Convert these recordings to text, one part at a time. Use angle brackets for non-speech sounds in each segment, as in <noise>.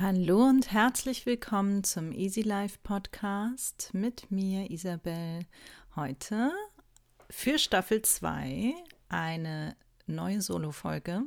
Hallo und herzlich willkommen zum Easy Life Podcast mit mir, Isabel. Heute für Staffel 2 eine neue Solo-Folge.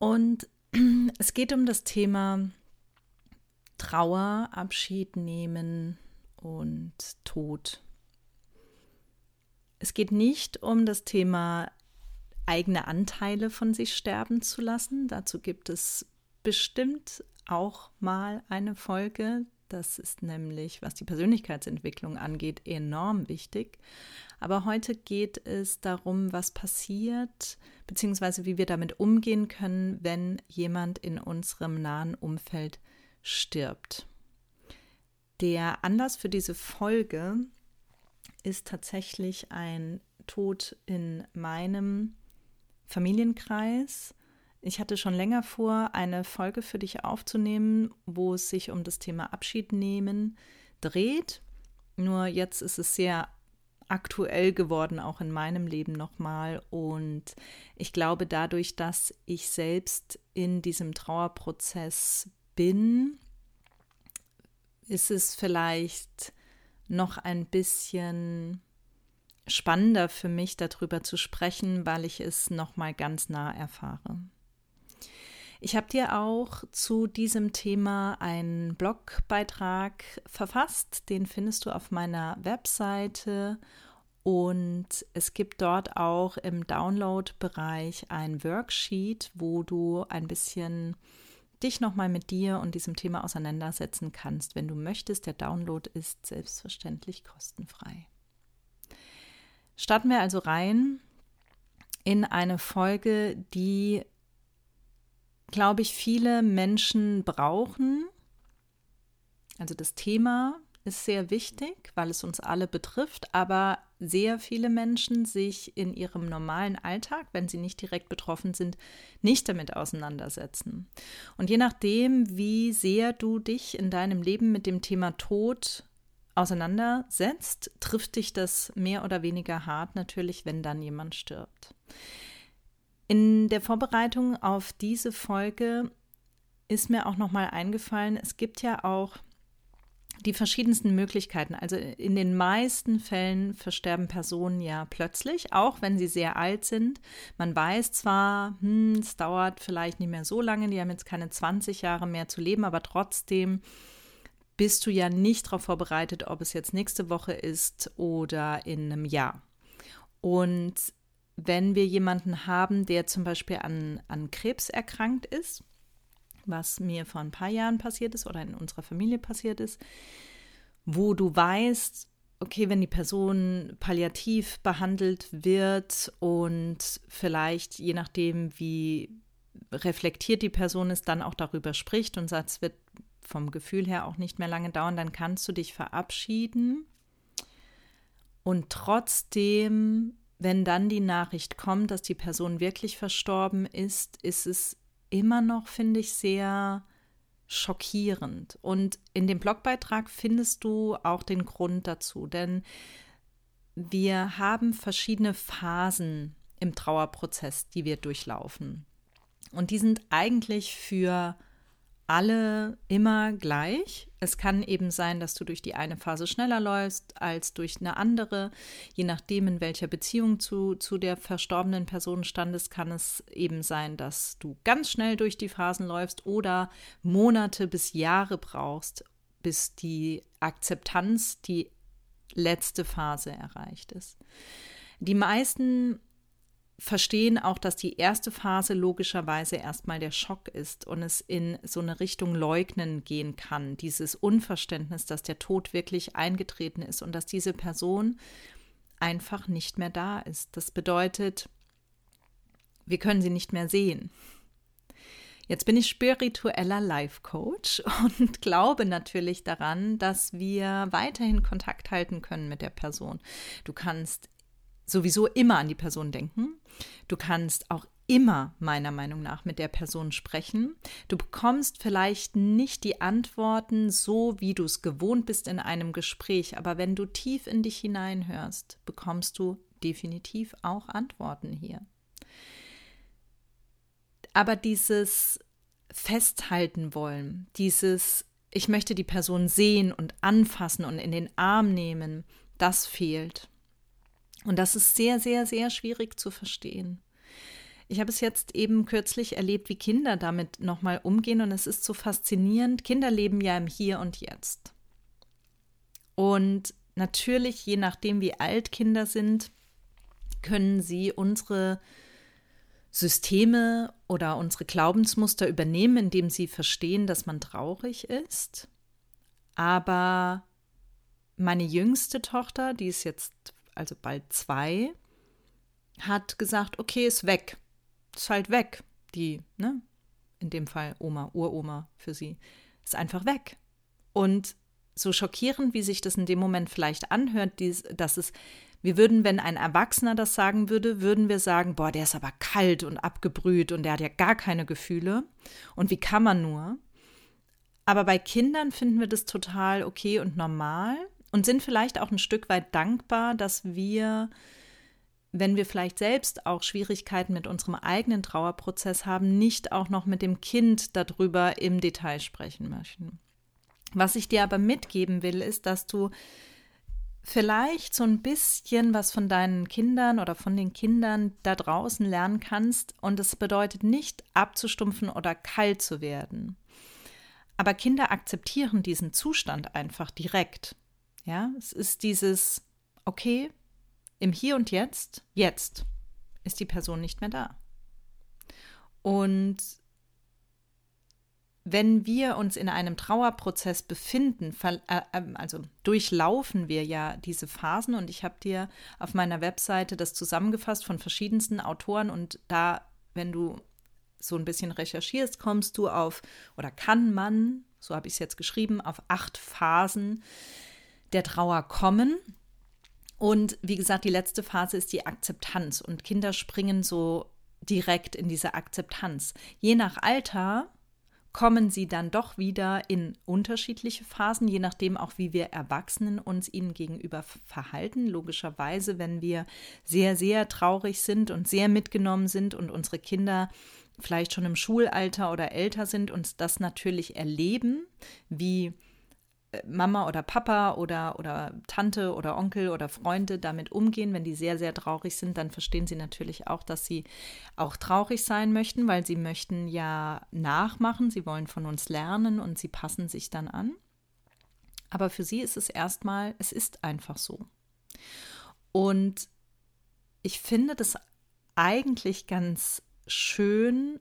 Und <clears throat> es geht um das Thema Trauer, Abschied nehmen und Tod. Es geht nicht um das Thema eigene Anteile von sich sterben zu lassen. Dazu gibt es bestimmt auch mal eine Folge. Das ist nämlich, was die Persönlichkeitsentwicklung angeht, enorm wichtig. Aber heute geht es darum, was passiert, beziehungsweise wie wir damit umgehen können, wenn jemand in unserem nahen Umfeld stirbt. Der Anlass für diese Folge ist tatsächlich ein Tod in meinem Familienkreis. Ich hatte schon länger vor, eine Folge für dich aufzunehmen, wo es sich um das Thema Abschied nehmen dreht. Nur jetzt ist es sehr aktuell geworden, auch in meinem Leben nochmal. Und ich glaube, dadurch, dass ich selbst in diesem Trauerprozess bin, ist es vielleicht noch ein bisschen spannender für mich, darüber zu sprechen, weil ich es nochmal ganz nah erfahre. Ich habe dir auch zu diesem Thema einen Blogbeitrag verfasst. Den findest du auf meiner Webseite. Und es gibt dort auch im Download-Bereich ein Worksheet, wo du ein bisschen dich nochmal mit dir und diesem Thema auseinandersetzen kannst, wenn du möchtest. Der Download ist selbstverständlich kostenfrei. Starten wir also rein in eine Folge, die glaube ich, viele Menschen brauchen. Also das Thema ist sehr wichtig, weil es uns alle betrifft, aber sehr viele Menschen sich in ihrem normalen Alltag, wenn sie nicht direkt betroffen sind, nicht damit auseinandersetzen. Und je nachdem, wie sehr du dich in deinem Leben mit dem Thema Tod auseinandersetzt, trifft dich das mehr oder weniger hart natürlich, wenn dann jemand stirbt. In der Vorbereitung auf diese Folge ist mir auch noch mal eingefallen, es gibt ja auch die verschiedensten Möglichkeiten. Also in den meisten Fällen versterben Personen ja plötzlich, auch wenn sie sehr alt sind. Man weiß zwar, hm, es dauert vielleicht nicht mehr so lange, die haben jetzt keine 20 Jahre mehr zu leben, aber trotzdem bist du ja nicht darauf vorbereitet, ob es jetzt nächste Woche ist oder in einem Jahr. Und wenn wir jemanden haben, der zum Beispiel an, an Krebs erkrankt ist, was mir vor ein paar Jahren passiert ist oder in unserer Familie passiert ist, wo du weißt, okay, wenn die Person palliativ behandelt wird und vielleicht je nachdem, wie reflektiert die Person ist, dann auch darüber spricht und sagt, es wird vom Gefühl her auch nicht mehr lange dauern, dann kannst du dich verabschieden und trotzdem wenn dann die Nachricht kommt, dass die Person wirklich verstorben ist, ist es immer noch, finde ich, sehr schockierend. Und in dem Blogbeitrag findest du auch den Grund dazu, denn wir haben verschiedene Phasen im Trauerprozess, die wir durchlaufen. Und die sind eigentlich für alle immer gleich. Es kann eben sein, dass du durch die eine Phase schneller läufst als durch eine andere. Je nachdem, in welcher Beziehung zu, zu der verstorbenen Person standest, kann es eben sein, dass du ganz schnell durch die Phasen läufst oder Monate bis Jahre brauchst, bis die Akzeptanz, die letzte Phase erreicht ist. Die meisten verstehen auch, dass die erste Phase logischerweise erstmal der Schock ist und es in so eine Richtung Leugnen gehen kann, dieses Unverständnis, dass der Tod wirklich eingetreten ist und dass diese Person einfach nicht mehr da ist. Das bedeutet, wir können sie nicht mehr sehen. Jetzt bin ich spiritueller Life Coach <laughs> und glaube natürlich daran, dass wir weiterhin Kontakt halten können mit der Person. Du kannst sowieso immer an die Person denken. Du kannst auch immer meiner Meinung nach mit der Person sprechen. Du bekommst vielleicht nicht die Antworten so, wie du es gewohnt bist in einem Gespräch, aber wenn du tief in dich hineinhörst, bekommst du definitiv auch Antworten hier. Aber dieses festhalten wollen, dieses ich möchte die Person sehen und anfassen und in den Arm nehmen, das fehlt. Und das ist sehr, sehr, sehr schwierig zu verstehen. Ich habe es jetzt eben kürzlich erlebt, wie Kinder damit nochmal umgehen und es ist so faszinierend. Kinder leben ja im Hier und Jetzt. Und natürlich, je nachdem, wie alt Kinder sind, können sie unsere Systeme oder unsere Glaubensmuster übernehmen, indem sie verstehen, dass man traurig ist. Aber meine jüngste Tochter, die ist jetzt also bald zwei, hat gesagt, okay, ist weg. Ist halt weg. Die, ne? In dem Fall Oma, Uroma für sie, ist einfach weg. Und so schockierend, wie sich das in dem Moment vielleicht anhört, dies, dass es wir würden, wenn ein Erwachsener das sagen würde, würden wir sagen, boah, der ist aber kalt und abgebrüht und der hat ja gar keine Gefühle. Und wie kann man nur? Aber bei Kindern finden wir das total okay und normal und sind vielleicht auch ein Stück weit dankbar, dass wir, wenn wir vielleicht selbst auch Schwierigkeiten mit unserem eigenen Trauerprozess haben, nicht auch noch mit dem Kind darüber im Detail sprechen möchten. Was ich dir aber mitgeben will, ist, dass du vielleicht so ein bisschen was von deinen Kindern oder von den Kindern da draußen lernen kannst. Und es bedeutet nicht abzustumpfen oder kalt zu werden. Aber Kinder akzeptieren diesen Zustand einfach direkt. Ja, es ist dieses, okay, im Hier und Jetzt, jetzt ist die Person nicht mehr da. Und wenn wir uns in einem Trauerprozess befinden, äh, ähm, also durchlaufen wir ja diese Phasen und ich habe dir auf meiner Webseite das zusammengefasst von verschiedensten Autoren und da, wenn du so ein bisschen recherchierst, kommst du auf oder kann man, so habe ich es jetzt geschrieben, auf acht Phasen der Trauer kommen. Und wie gesagt, die letzte Phase ist die Akzeptanz und Kinder springen so direkt in diese Akzeptanz. Je nach Alter kommen sie dann doch wieder in unterschiedliche Phasen, je nachdem auch, wie wir Erwachsenen uns ihnen gegenüber verhalten. Logischerweise, wenn wir sehr, sehr traurig sind und sehr mitgenommen sind und unsere Kinder vielleicht schon im Schulalter oder älter sind und das natürlich erleben, wie Mama oder Papa oder, oder Tante oder Onkel oder Freunde damit umgehen, wenn die sehr, sehr traurig sind, dann verstehen sie natürlich auch, dass sie auch traurig sein möchten, weil sie möchten ja nachmachen, sie wollen von uns lernen und sie passen sich dann an. Aber für sie ist es erstmal, es ist einfach so. Und ich finde das eigentlich ganz schön,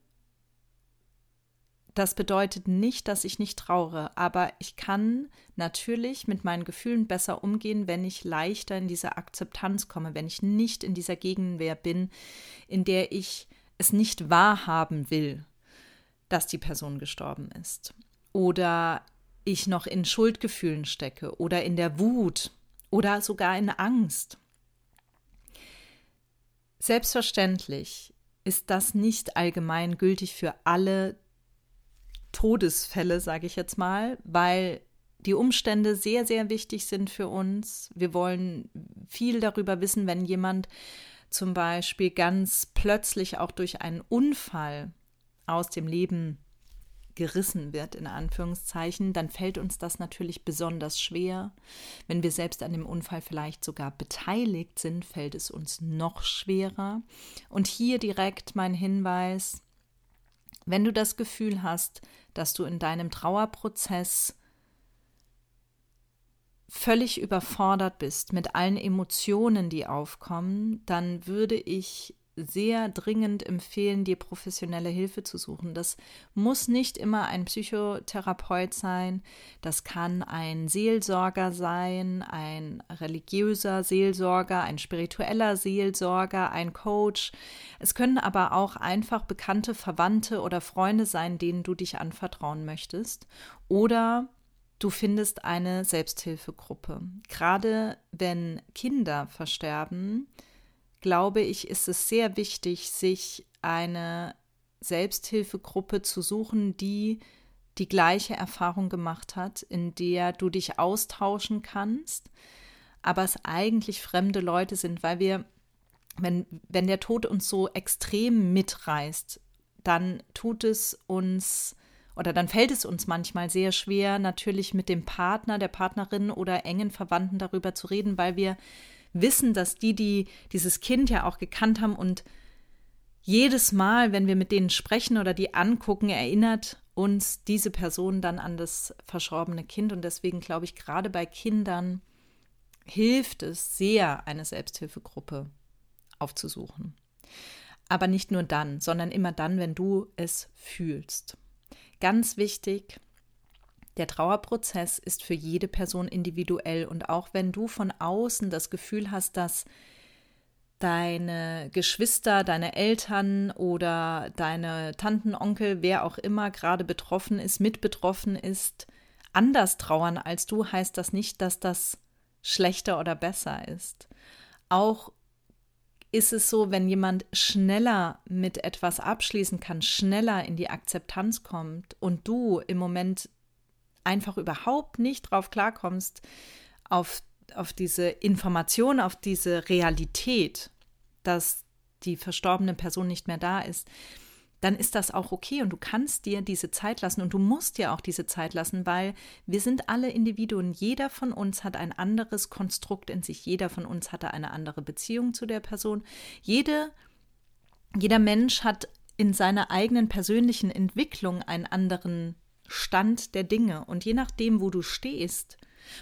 das bedeutet nicht, dass ich nicht traure, aber ich kann natürlich mit meinen Gefühlen besser umgehen, wenn ich leichter in diese Akzeptanz komme, wenn ich nicht in dieser Gegenwehr bin, in der ich es nicht wahrhaben will, dass die Person gestorben ist. Oder ich noch in Schuldgefühlen stecke oder in der Wut oder sogar in Angst. Selbstverständlich ist das nicht allgemein gültig für alle Todesfälle, sage ich jetzt mal, weil die Umstände sehr, sehr wichtig sind für uns. Wir wollen viel darüber wissen, wenn jemand zum Beispiel ganz plötzlich auch durch einen Unfall aus dem Leben gerissen wird, in Anführungszeichen, dann fällt uns das natürlich besonders schwer. Wenn wir selbst an dem Unfall vielleicht sogar beteiligt sind, fällt es uns noch schwerer. Und hier direkt mein Hinweis, wenn du das Gefühl hast, dass du in deinem Trauerprozess völlig überfordert bist mit allen Emotionen, die aufkommen, dann würde ich sehr dringend empfehlen, dir professionelle Hilfe zu suchen. Das muss nicht immer ein Psychotherapeut sein, das kann ein Seelsorger sein, ein religiöser Seelsorger, ein spiritueller Seelsorger, ein Coach. Es können aber auch einfach bekannte Verwandte oder Freunde sein, denen du dich anvertrauen möchtest. Oder Du findest eine Selbsthilfegruppe. Gerade wenn Kinder versterben, glaube ich, ist es sehr wichtig, sich eine Selbsthilfegruppe zu suchen, die die gleiche Erfahrung gemacht hat, in der du dich austauschen kannst, aber es eigentlich fremde Leute sind, weil wir, wenn, wenn der Tod uns so extrem mitreißt, dann tut es uns oder dann fällt es uns manchmal sehr schwer, natürlich mit dem Partner, der Partnerin oder engen Verwandten darüber zu reden, weil wir wissen, dass die, die dieses Kind ja auch gekannt haben und jedes Mal, wenn wir mit denen sprechen oder die angucken, erinnert uns diese Person dann an das verschorbene Kind. Und deswegen glaube ich, gerade bei Kindern hilft es sehr, eine Selbsthilfegruppe aufzusuchen. Aber nicht nur dann, sondern immer dann, wenn du es fühlst. Ganz wichtig, der Trauerprozess ist für jede Person individuell und auch wenn du von außen das Gefühl hast, dass deine Geschwister, deine Eltern oder deine Tanten, Onkel, wer auch immer gerade betroffen ist, mit betroffen ist, anders trauern als du, heißt das nicht, dass das schlechter oder besser ist. Auch ist es so, wenn jemand schneller mit etwas abschließen kann, schneller in die Akzeptanz kommt und du im Moment einfach überhaupt nicht drauf klarkommst, auf, auf diese Information, auf diese Realität, dass die verstorbene Person nicht mehr da ist, dann ist das auch okay und du kannst dir diese Zeit lassen und du musst dir auch diese Zeit lassen, weil wir sind alle Individuen. Jeder von uns hat ein anderes Konstrukt in sich. Jeder von uns hatte eine andere Beziehung zu der Person. Jede, jeder Mensch hat in seiner eigenen persönlichen Entwicklung einen anderen Stand der Dinge. Und je nachdem, wo du stehst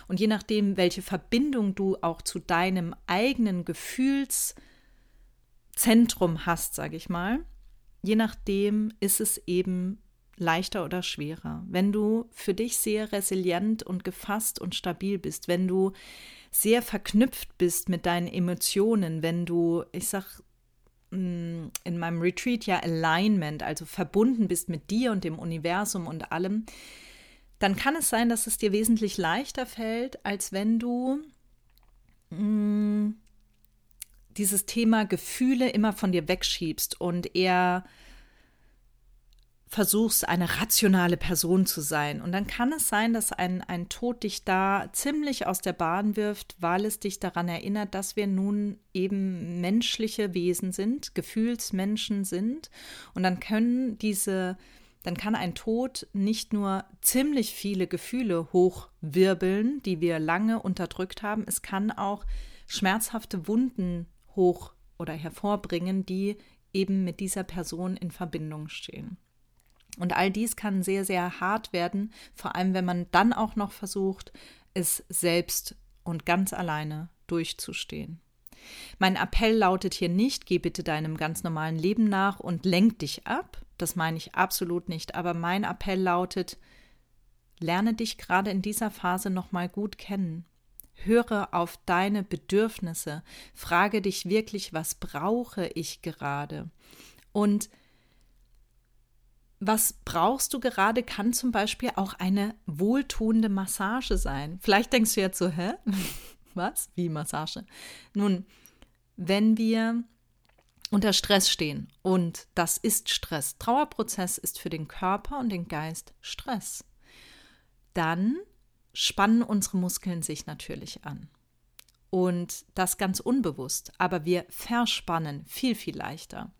und je nachdem, welche Verbindung du auch zu deinem eigenen Gefühlszentrum hast, sage ich mal, je nachdem ist es eben leichter oder schwerer. Wenn du für dich sehr resilient und gefasst und stabil bist, wenn du sehr verknüpft bist mit deinen Emotionen, wenn du, ich sag mm, in meinem Retreat ja Alignment, also verbunden bist mit dir und dem Universum und allem, dann kann es sein, dass es dir wesentlich leichter fällt, als wenn du mh, mm, dieses Thema Gefühle immer von dir wegschiebst und eher versuchst, eine rationale Person zu sein. Und dann kann es sein, dass ein, ein Tod dich da ziemlich aus der Bahn wirft, weil es dich daran erinnert, dass wir nun eben menschliche Wesen sind, Gefühlsmenschen sind. Und dann können diese, dann kann ein Tod nicht nur ziemlich viele Gefühle hochwirbeln, die wir lange unterdrückt haben, es kann auch schmerzhafte Wunden hoch oder hervorbringen, die eben mit dieser Person in Verbindung stehen. Und all dies kann sehr, sehr hart werden, vor allem wenn man dann auch noch versucht, es selbst und ganz alleine durchzustehen. Mein Appell lautet hier nicht, geh bitte deinem ganz normalen Leben nach und lenk dich ab. Das meine ich absolut nicht. Aber mein Appell lautet, lerne dich gerade in dieser Phase nochmal gut kennen. Höre auf deine Bedürfnisse. Frage dich wirklich, was brauche ich gerade? Und was brauchst du gerade, kann zum Beispiel auch eine wohltuende Massage sein. Vielleicht denkst du jetzt so, hä? <laughs> Was? Wie Massage? Nun, wenn wir unter Stress stehen und das ist Stress, Trauerprozess ist für den Körper und den Geist Stress, dann spannen unsere Muskeln sich natürlich an. Und das ganz unbewusst, aber wir verspannen viel, viel leichter.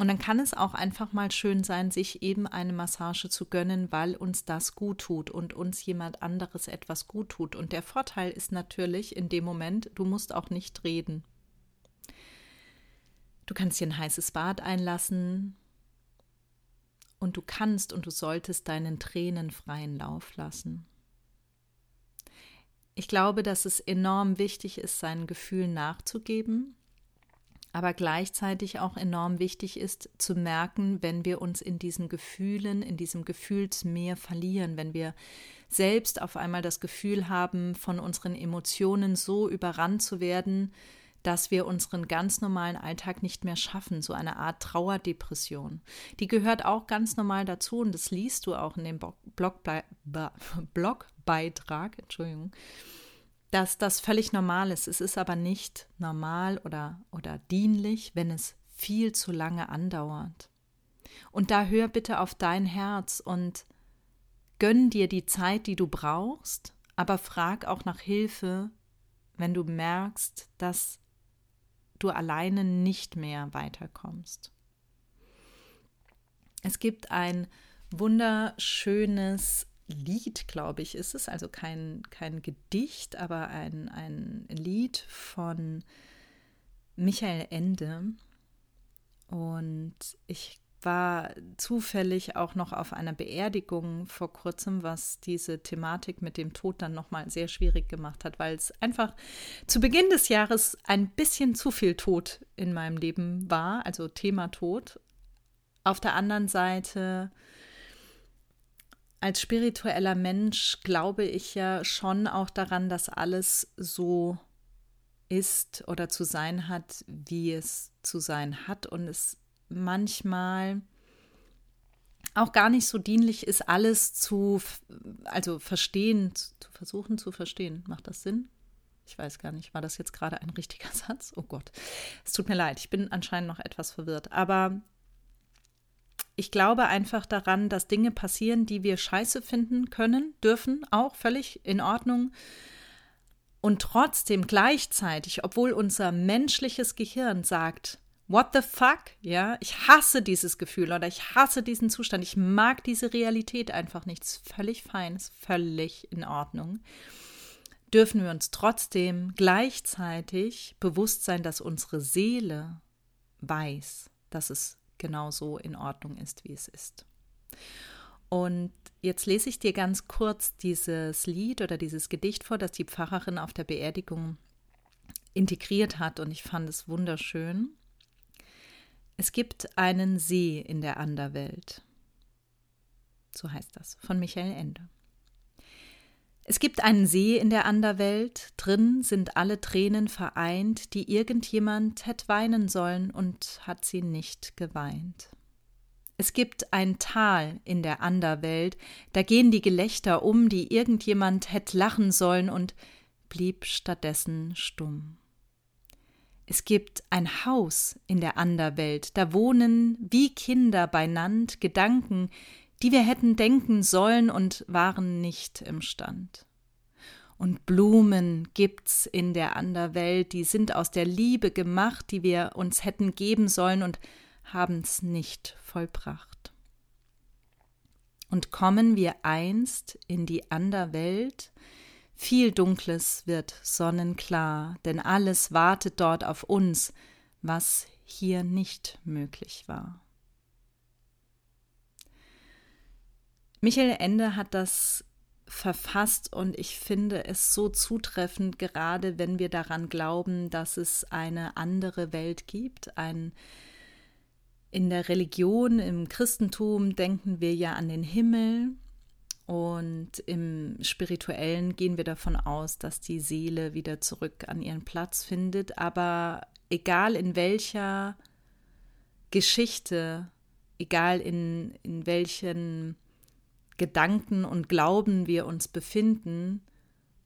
Und dann kann es auch einfach mal schön sein, sich eben eine Massage zu gönnen, weil uns das gut tut und uns jemand anderes etwas gut tut. Und der Vorteil ist natürlich in dem Moment, du musst auch nicht reden. Du kannst dir ein heißes Bad einlassen und du kannst und du solltest deinen Tränen freien Lauf lassen. Ich glaube, dass es enorm wichtig ist, seinen Gefühlen nachzugeben, aber gleichzeitig auch enorm wichtig ist zu merken, wenn wir uns in diesen Gefühlen, in diesem Gefühlsmeer verlieren, wenn wir selbst auf einmal das Gefühl haben, von unseren Emotionen so überrannt zu werden, dass wir unseren ganz normalen Alltag nicht mehr schaffen, so eine Art Trauerdepression. Die gehört auch ganz normal dazu und das liest du auch in dem Blogbe Blogbeitrag, Entschuldigung, dass das völlig normal ist. Es ist aber nicht normal oder, oder dienlich, wenn es viel zu lange andauert. Und da hör bitte auf dein Herz und gönn dir die Zeit, die du brauchst, aber frag auch nach Hilfe, wenn du merkst, dass du alleine nicht mehr weiterkommst. Es gibt ein wunderschönes Lied, glaube ich, ist es. Also kein, kein Gedicht, aber ein, ein Lied von Michael Ende. Und ich war zufällig auch noch auf einer Beerdigung vor kurzem, was diese Thematik mit dem Tod dann nochmal sehr schwierig gemacht hat, weil es einfach zu Beginn des Jahres ein bisschen zu viel Tod in meinem Leben war, also Thema Tod. Auf der anderen Seite als spiritueller Mensch glaube ich ja schon auch daran, dass alles so ist oder zu sein hat, wie es zu sein hat und es manchmal auch gar nicht so dienlich ist, alles zu, also verstehen, zu versuchen zu verstehen. Macht das Sinn? Ich weiß gar nicht, war das jetzt gerade ein richtiger <laughs> Satz? Oh Gott, es tut mir leid, ich bin anscheinend noch etwas verwirrt. Aber ich glaube einfach daran, dass Dinge passieren, die wir scheiße finden können, dürfen, auch völlig in Ordnung. Und trotzdem gleichzeitig, obwohl unser menschliches Gehirn sagt, what the fuck, ja, ich hasse dieses Gefühl oder ich hasse diesen Zustand, ich mag diese Realität einfach nicht, ist völlig fein, ist völlig in Ordnung, dürfen wir uns trotzdem gleichzeitig bewusst sein, dass unsere Seele weiß, dass es genauso in Ordnung ist, wie es ist. Und jetzt lese ich dir ganz kurz dieses Lied oder dieses Gedicht vor, das die Pfarrerin auf der Beerdigung integriert hat und ich fand es wunderschön. Es gibt einen See in der Anderwelt. So heißt das, von Michael Ende. Es gibt einen See in der Anderwelt, drin sind alle Tränen vereint, die irgendjemand hätt weinen sollen und hat sie nicht geweint. Es gibt ein Tal in der Anderwelt, da gehen die Gelächter um, die irgendjemand hätt lachen sollen und blieb stattdessen stumm. Es gibt ein Haus in der Anderwelt, da wohnen wie Kinder beinand Gedanken, die wir hätten denken sollen und waren nicht imstand. Und Blumen gibt's in der Anderwelt, die sind aus der Liebe gemacht, die wir uns hätten geben sollen und haben's nicht vollbracht. Und kommen wir einst in die Anderwelt, viel Dunkles wird sonnenklar, denn alles wartet dort auf uns, was hier nicht möglich war. Michael Ende hat das verfasst und ich finde es so zutreffend, gerade wenn wir daran glauben, dass es eine andere Welt gibt. Ein, in der Religion, im Christentum denken wir ja an den Himmel und im spirituellen gehen wir davon aus, dass die Seele wieder zurück an ihren Platz findet. Aber egal in welcher Geschichte, egal in, in welchen Gedanken und Glauben wir uns befinden,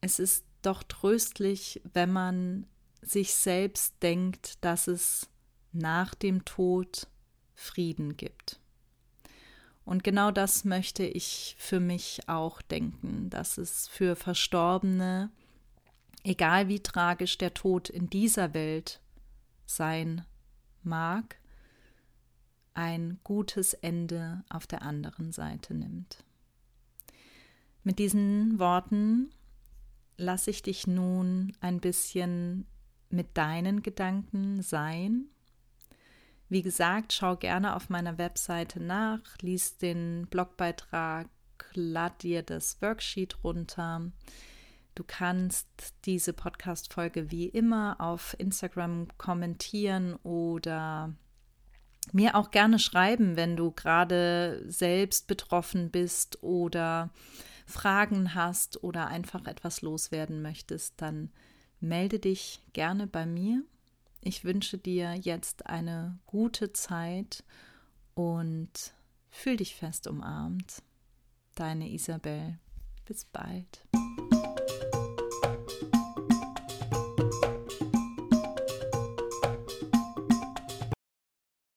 es ist doch tröstlich, wenn man sich selbst denkt, dass es nach dem Tod Frieden gibt. Und genau das möchte ich für mich auch denken, dass es für Verstorbene, egal wie tragisch der Tod in dieser Welt sein mag, ein gutes Ende auf der anderen Seite nimmt. Mit diesen Worten lasse ich dich nun ein bisschen mit deinen Gedanken sein. Wie gesagt, schau gerne auf meiner Webseite nach, lies den Blogbeitrag, lad dir das Worksheet runter. Du kannst diese Podcast-Folge wie immer auf Instagram kommentieren oder mir auch gerne schreiben, wenn du gerade selbst betroffen bist oder Fragen hast oder einfach etwas loswerden möchtest, dann melde dich gerne bei mir. Ich wünsche dir jetzt eine gute Zeit und fühl dich fest umarmt. Deine Isabel. Bis bald.